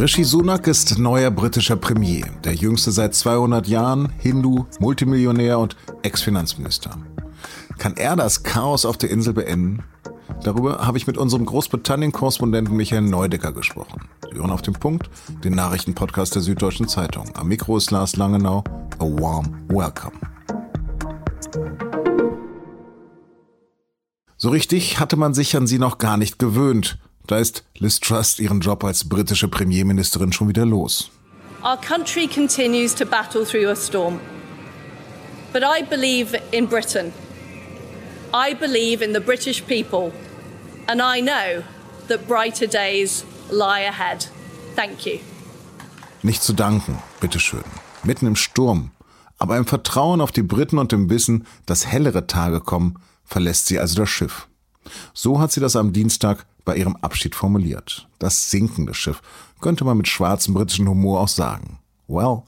Rishi Sunak ist neuer britischer Premier, der jüngste seit 200 Jahren, Hindu, Multimillionär und Ex-Finanzminister. Kann er das Chaos auf der Insel beenden? Darüber habe ich mit unserem Großbritannien-Korrespondenten Michael Neudecker gesprochen. Sie hören auf den Punkt, den Nachrichtenpodcast der Süddeutschen Zeitung. Am Mikro ist Lars Langenau. A warm welcome. So richtig hatte man sich an sie noch gar nicht gewöhnt. Da ist Liz Truss ihren Job als britische Premierministerin schon wieder los. Our country continues to battle through a storm. But I believe in Britain. I believe in the British people. And I know that brighter days lie ahead. Thank you. Nicht zu danken, bitteschön. Mitten im Sturm. Aber im Vertrauen auf die Briten und im Wissen, dass hellere Tage kommen, verlässt sie also das Schiff. So hat sie das am Dienstag bei ihrem Abschied formuliert. Das sinkende Schiff, könnte man mit schwarzem britischen Humor auch sagen. Well,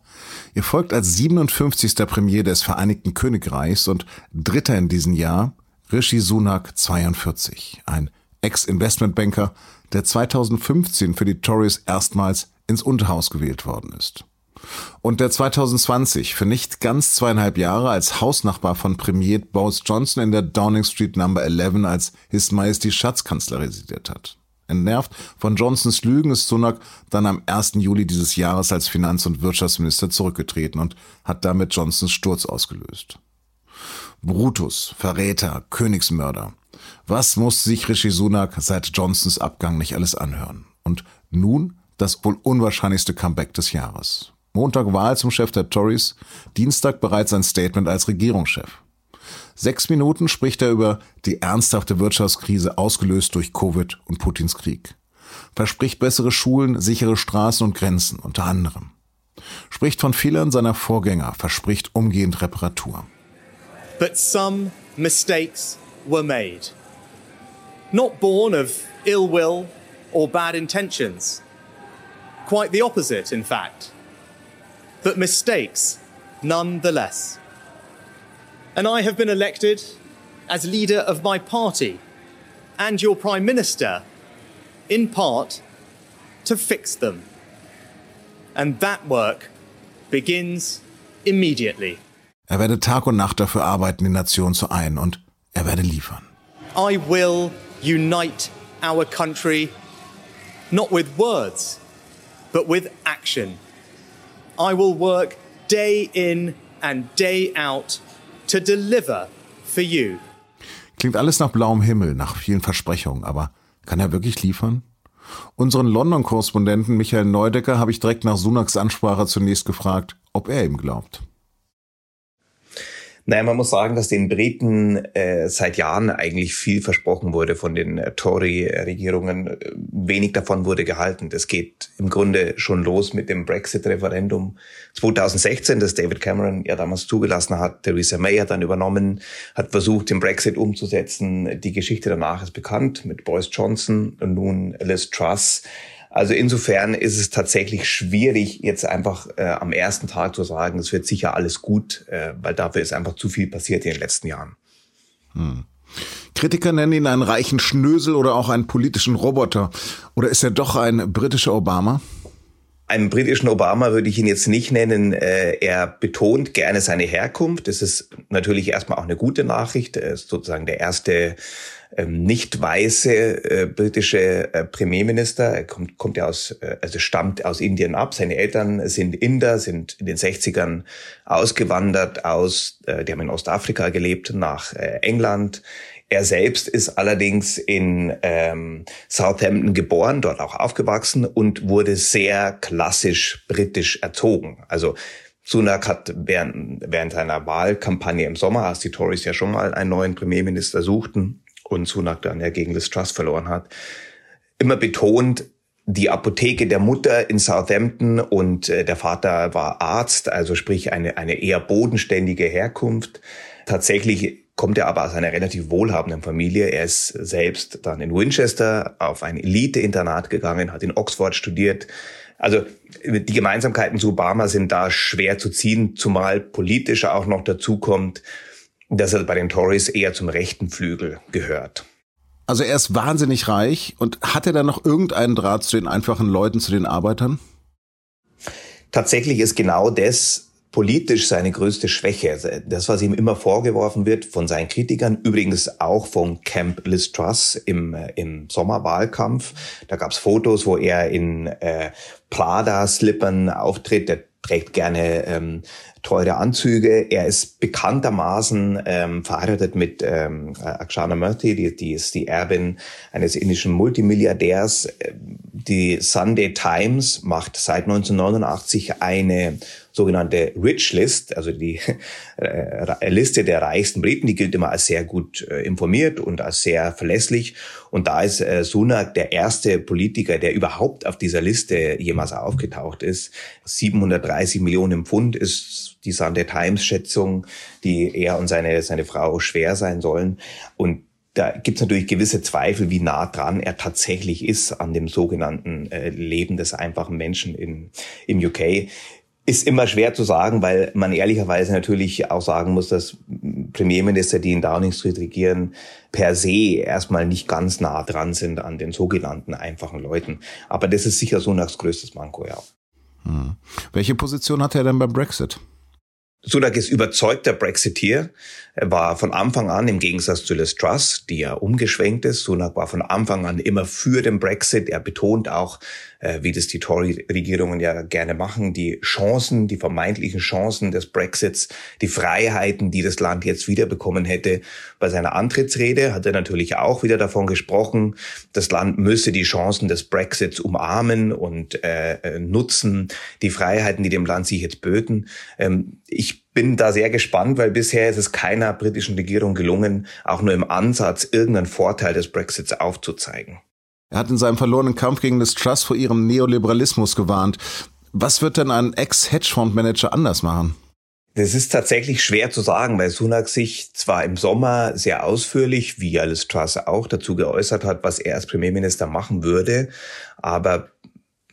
ihr folgt als 57. Premier des Vereinigten Königreichs und Dritter in diesem Jahr Rishi Sunak 42, ein Ex-Investmentbanker, der 2015 für die Tories erstmals ins Unterhaus gewählt worden ist. Und der 2020 für nicht ganz zweieinhalb Jahre als Hausnachbar von Premier Boris Johnson in der Downing Street Number 11 als His Majesty Schatzkanzler residiert hat. Entnervt von Johnsons Lügen ist Sunak dann am 1. Juli dieses Jahres als Finanz- und Wirtschaftsminister zurückgetreten und hat damit Johnsons Sturz ausgelöst. Brutus, Verräter, Königsmörder. Was muss sich Rishi Sunak seit Johnsons Abgang nicht alles anhören? Und nun das wohl unwahrscheinlichste Comeback des Jahres. Montag Wahl zum Chef der Tories, Dienstag bereits ein Statement als Regierungschef. Sechs Minuten spricht er über die ernsthafte Wirtschaftskrise ausgelöst durch Covid und Putins Krieg. Verspricht bessere Schulen, sichere Straßen und Grenzen unter anderem. Spricht von Fehlern seiner Vorgänger, verspricht umgehend Reparatur. But some mistakes were made. Not born of ill will or bad intentions. Quite the opposite, in fact. But mistakes nonetheless. And I have been elected as leader of my party and your Prime Minister, in part, to fix them. And that work begins immediately. Er werde Tag und Nacht dafür arbeiten, die Nation zu ein und er werde liefern. I will unite our country not with words, but with action. I will work day in and day out to deliver for you. Klingt alles nach blauem Himmel, nach vielen Versprechungen, aber kann er wirklich liefern? Unseren London-Korrespondenten Michael Neudecker habe ich direkt nach Sunaks Ansprache zunächst gefragt, ob er ihm glaubt. Naja, man muss sagen, dass den Briten äh, seit Jahren eigentlich viel versprochen wurde von den äh, Tory-Regierungen. Wenig davon wurde gehalten. Das geht im Grunde schon los mit dem Brexit-Referendum 2016, das David Cameron ja damals zugelassen hat. Theresa May hat dann übernommen, hat versucht, den Brexit umzusetzen. Die Geschichte danach ist bekannt mit Boris Johnson und nun Liz Truss. Also insofern ist es tatsächlich schwierig, jetzt einfach äh, am ersten Tag zu sagen, es wird sicher alles gut, äh, weil dafür ist einfach zu viel passiert in den letzten Jahren. Hm. Kritiker nennen ihn einen reichen Schnösel oder auch einen politischen Roboter. Oder ist er doch ein britischer Obama? Einen britischen Obama würde ich ihn jetzt nicht nennen. Äh, er betont gerne seine Herkunft. Das ist natürlich erstmal auch eine gute Nachricht. Er ist sozusagen der erste ähm, nicht weiße äh, britische äh, Premierminister. Er kommt, kommt ja aus, also stammt aus Indien ab. Seine Eltern sind Inder, sind in den 60ern ausgewandert aus, die haben in Ostafrika gelebt, nach England. Er selbst ist allerdings in ähm, Southampton geboren, dort auch aufgewachsen und wurde sehr klassisch britisch erzogen. Also Sunak hat während, während seiner Wahlkampagne im Sommer, als die Tories ja schon mal einen neuen Premierminister suchten, und Sunak dann ja gegen Liz Truss verloren hat, immer betont, die Apotheke der Mutter in Southampton und äh, der Vater war Arzt, also sprich eine, eine eher bodenständige Herkunft. Tatsächlich kommt er aber aus einer relativ wohlhabenden Familie. Er ist selbst dann in Winchester auf ein Elite-Internat gegangen, hat in Oxford studiert. Also die Gemeinsamkeiten zu Obama sind da schwer zu ziehen, zumal politisch auch noch dazu kommt, dass er bei den Tories eher zum rechten Flügel gehört. Also er ist wahnsinnig reich und hat er dann noch irgendeinen Draht zu den einfachen Leuten, zu den Arbeitern? Tatsächlich ist genau das politisch seine größte Schwäche. Also das, was ihm immer vorgeworfen wird von seinen Kritikern, übrigens auch vom Camp Liz Truss im, äh, im Sommerwahlkampf. Da gab es Fotos, wo er in äh, Prada-Slippern auftritt. Der trägt gerne ähm, teure Anzüge. Er ist bekanntermaßen ähm, verheiratet mit ähm, Akshana Murthy, die, die ist die Erbin eines indischen Multimilliardärs. Die Sunday Times macht seit 1989 eine sogenannte Rich List, also die äh, Liste der reichsten Briten, die gilt immer als sehr gut äh, informiert und als sehr verlässlich. Und da ist äh, Sunak der erste Politiker, der überhaupt auf dieser Liste jemals aufgetaucht ist. 730 Millionen Pfund ist die Sunday Times Schätzung, die er und seine, seine Frau schwer sein sollen. Und da gibt es natürlich gewisse Zweifel, wie nah dran er tatsächlich ist an dem sogenannten äh, Leben des einfachen Menschen in, im UK. Ist immer schwer zu sagen, weil man ehrlicherweise natürlich auch sagen muss, dass Premierminister, die in Downing Street regieren, per se erstmal nicht ganz nah dran sind an den sogenannten einfachen Leuten. Aber das ist sicher Sunaks größtes Manko, ja. Hm. Welche Position hat er denn beim Brexit? Sunak ist überzeugter Brexiteer. Er war von Anfang an, im Gegensatz zu Liz Truss, die ja umgeschwenkt ist, Sunak war von Anfang an immer für den Brexit. Er betont auch, äh, wie das die Tory-Regierungen ja gerne machen, die Chancen, die vermeintlichen Chancen des Brexits, die Freiheiten, die das Land jetzt wiederbekommen hätte. Bei seiner Antrittsrede hat er natürlich auch wieder davon gesprochen, das Land müsse die Chancen des Brexits umarmen und äh, äh nutzen, die Freiheiten, die dem Land sich jetzt böten. Ähm, ich bin da sehr gespannt, weil bisher ist es keiner britischen Regierung gelungen, auch nur im Ansatz irgendeinen Vorteil des Brexits aufzuzeigen. Er hat in seinem verlorenen Kampf gegen das Trust vor ihrem Neoliberalismus gewarnt. Was wird denn ein Ex-Hedgefondsmanager anders machen? Das ist tatsächlich schwer zu sagen, weil Sunak sich zwar im Sommer sehr ausführlich, wie Alice Truss auch, dazu geäußert hat, was er als Premierminister machen würde, aber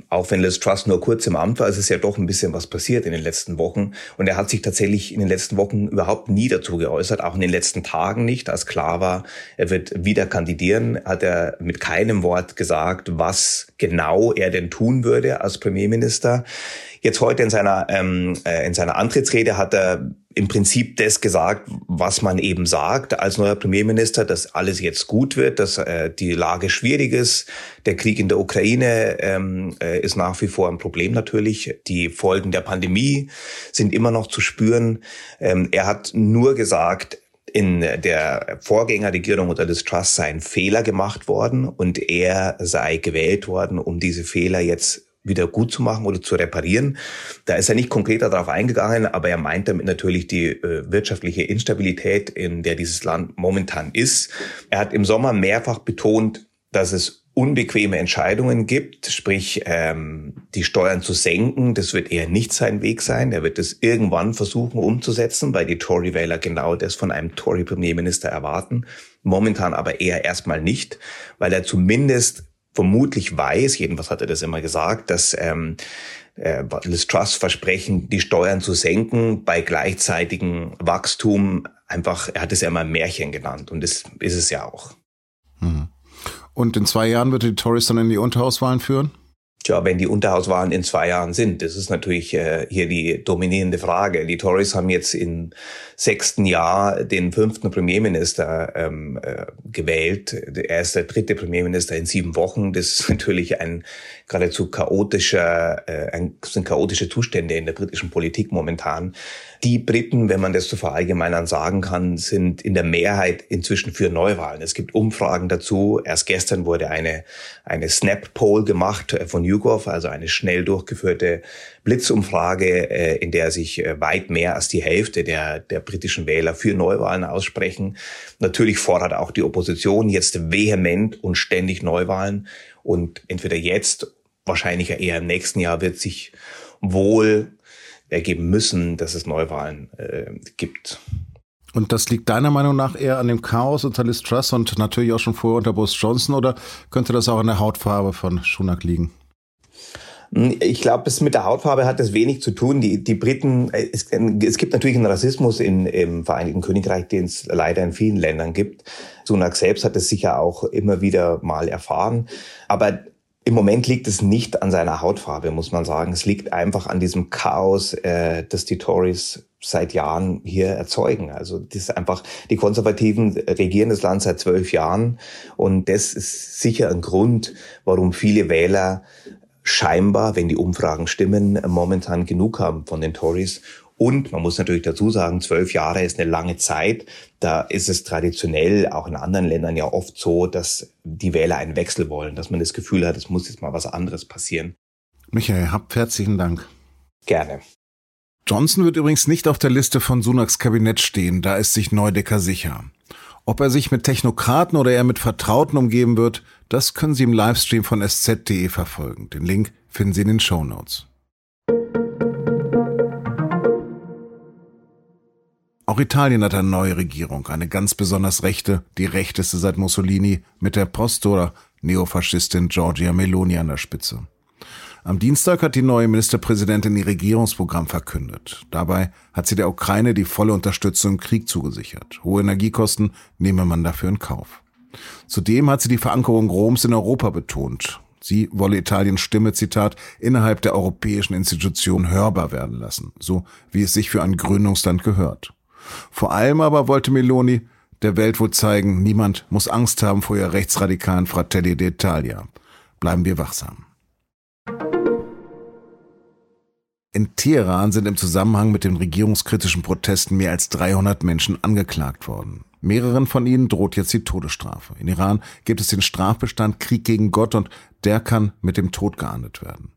auch wenn Liz Truss nur kurz im Amt war, ist es ja doch ein bisschen was passiert in den letzten Wochen. Und er hat sich tatsächlich in den letzten Wochen überhaupt nie dazu geäußert, auch in den letzten Tagen nicht. Als klar war, er wird wieder kandidieren, hat er mit keinem Wort gesagt, was genau er denn tun würde als Premierminister. Jetzt heute in seiner, ähm, äh, in seiner Antrittsrede hat er im Prinzip das gesagt, was man eben sagt als neuer Premierminister, dass alles jetzt gut wird, dass äh, die Lage schwierig ist. Der Krieg in der Ukraine ähm, äh, ist nach wie vor ein Problem natürlich. Die Folgen der Pandemie sind immer noch zu spüren. Ähm, er hat nur gesagt, in der Vorgängerregierung unter des Trust sei ein Fehler gemacht worden und er sei gewählt worden, um diese Fehler jetzt wieder gut zu machen oder zu reparieren. Da ist er nicht konkreter darauf eingegangen, aber er meint damit natürlich die äh, wirtschaftliche Instabilität, in der dieses Land momentan ist. Er hat im Sommer mehrfach betont, dass es unbequeme Entscheidungen gibt, sprich ähm, die Steuern zu senken, das wird eher nicht sein Weg sein. Er wird es irgendwann versuchen umzusetzen, weil die Tory-Wähler genau das von einem Tory-Premierminister erwarten. Momentan aber eher erstmal nicht, weil er zumindest vermutlich weiß, jedenfalls hat er das immer gesagt, dass ähm, äh, Liz Truss versprechen, die Steuern zu senken bei gleichzeitigem Wachstum. Einfach, er hat es ja immer Märchen genannt und das ist es ja auch. Mhm. Und in zwei Jahren wird die Tories dann in die Unterhauswahlen führen? Tja, wenn die Unterhauswahlen in zwei Jahren sind, das ist natürlich äh, hier die dominierende Frage. Die Tories haben jetzt im sechsten Jahr den fünften Premierminister ähm, äh, gewählt. Er ist der dritte Premierminister in sieben Wochen. Das ist natürlich ein geradezu chaotischer, äh, ein, sind chaotische Zustände in der britischen Politik momentan. Die Briten, wenn man das so verallgemeinern sagen kann, sind in der Mehrheit inzwischen für Neuwahlen. Es gibt Umfragen dazu. Erst gestern wurde eine, eine Snap-Poll gemacht äh, von YouGov, also eine schnell durchgeführte Blitzumfrage, äh, in der sich äh, weit mehr als die Hälfte der, der britischen Wähler für Neuwahlen aussprechen. Natürlich fordert auch die Opposition jetzt vehement und ständig Neuwahlen. Und entweder jetzt, wahrscheinlich eher im nächsten Jahr, wird sich wohl ergeben müssen, dass es Neuwahlen äh, gibt. Und das liegt deiner Meinung nach eher an dem Chaos unter Liz Truss und natürlich auch schon vorher unter Boris Johnson oder könnte das auch an der Hautfarbe von Schunak liegen? Hm, ich glaube, es mit der Hautfarbe hat das wenig zu tun. Die, die Briten, äh, es, es gibt natürlich einen Rassismus in, im Vereinigten Königreich, den es leider in vielen Ländern gibt. Sunak selbst hat es sicher auch immer wieder mal erfahren. Aber im Moment liegt es nicht an seiner Hautfarbe, muss man sagen. Es liegt einfach an diesem Chaos, äh, das die Tories seit Jahren hier erzeugen. Also das ist einfach, die Konservativen regieren das Land seit zwölf Jahren und das ist sicher ein Grund, warum viele Wähler scheinbar, wenn die Umfragen stimmen, momentan genug haben von den Tories. Und man muss natürlich dazu sagen, zwölf Jahre ist eine lange Zeit. Da ist es traditionell auch in anderen Ländern ja oft so, dass die Wähler einen Wechsel wollen, dass man das Gefühl hat, es muss jetzt mal was anderes passieren. Michael, habt herzlichen Dank. Gerne. Johnson wird übrigens nicht auf der Liste von Sunaks Kabinett stehen, da ist sich Neudecker sicher. Ob er sich mit Technokraten oder eher mit Vertrauten umgeben wird, das können Sie im Livestream von sz.de verfolgen. Den Link finden Sie in den Show Notes. Auch Italien hat eine neue Regierung, eine ganz besonders rechte, die rechteste seit Mussolini, mit der Post- oder Neofaschistin Giorgia Meloni an der Spitze. Am Dienstag hat die neue Ministerpräsidentin ihr Regierungsprogramm verkündet. Dabei hat sie der Ukraine die volle Unterstützung im Krieg zugesichert. Hohe Energiekosten nehme man dafür in Kauf. Zudem hat sie die Verankerung Roms in Europa betont. Sie wolle Italiens Stimme, Zitat, innerhalb der europäischen Institutionen hörbar werden lassen, so wie es sich für ein Gründungsland gehört. Vor allem aber wollte Meloni der Welt wohl zeigen, niemand muss Angst haben vor ihr rechtsradikalen Fratelli d'Italia. Bleiben wir wachsam. In Teheran sind im Zusammenhang mit den regierungskritischen Protesten mehr als 300 Menschen angeklagt worden. Mehreren von ihnen droht jetzt die Todesstrafe. In Iran gibt es den Strafbestand Krieg gegen Gott und der kann mit dem Tod geahndet werden.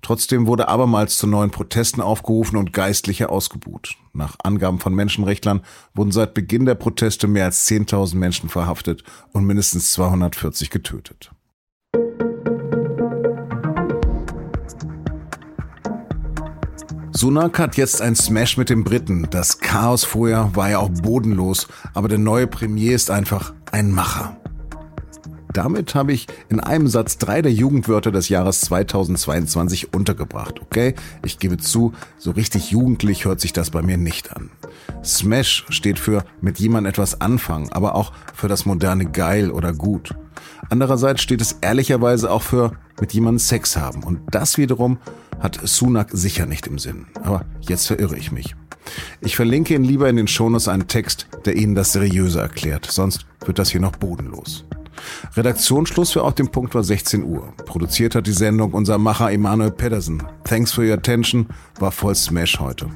Trotzdem wurde abermals zu neuen Protesten aufgerufen und Geistliche ausgebuht. Nach Angaben von Menschenrechtlern wurden seit Beginn der Proteste mehr als 10.000 Menschen verhaftet und mindestens 240 getötet. Sunak hat jetzt ein Smash mit den Briten. Das Chaos vorher war ja auch bodenlos, aber der neue Premier ist einfach ein Macher. Damit habe ich in einem Satz drei der Jugendwörter des Jahres 2022 untergebracht. Okay, ich gebe zu, so richtig jugendlich hört sich das bei mir nicht an. Smash steht für mit jemand etwas anfangen, aber auch für das moderne geil oder gut. Andererseits steht es ehrlicherweise auch für mit jemandem Sex haben. Und das wiederum hat Sunak sicher nicht im Sinn. Aber jetzt verirre ich mich. Ich verlinke Ihnen lieber in den Shownotes einen Text, der Ihnen das seriöser erklärt. Sonst wird das hier noch bodenlos. Redaktionsschluss für auf dem Punkt war 16 Uhr. Produziert hat die Sendung unser Macher Emanuel Pedersen. Thanks for your attention. War voll Smash heute.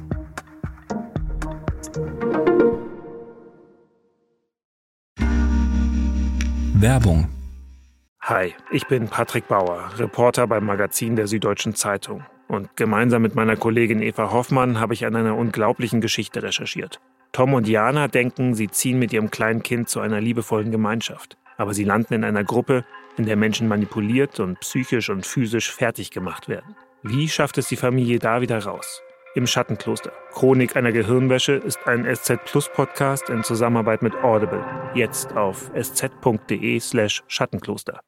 Werbung. Hi, ich bin Patrick Bauer, Reporter beim Magazin der Süddeutschen Zeitung. Und gemeinsam mit meiner Kollegin Eva Hoffmann habe ich an einer unglaublichen Geschichte recherchiert. Tom und Jana denken, sie ziehen mit ihrem kleinen Kind zu einer liebevollen Gemeinschaft aber sie landen in einer Gruppe, in der Menschen manipuliert und psychisch und physisch fertig gemacht werden. Wie schafft es die Familie da wieder raus? Im Schattenkloster. Chronik einer Gehirnwäsche ist ein SZ Plus Podcast in Zusammenarbeit mit Audible. Jetzt auf sz.de slash Schattenkloster.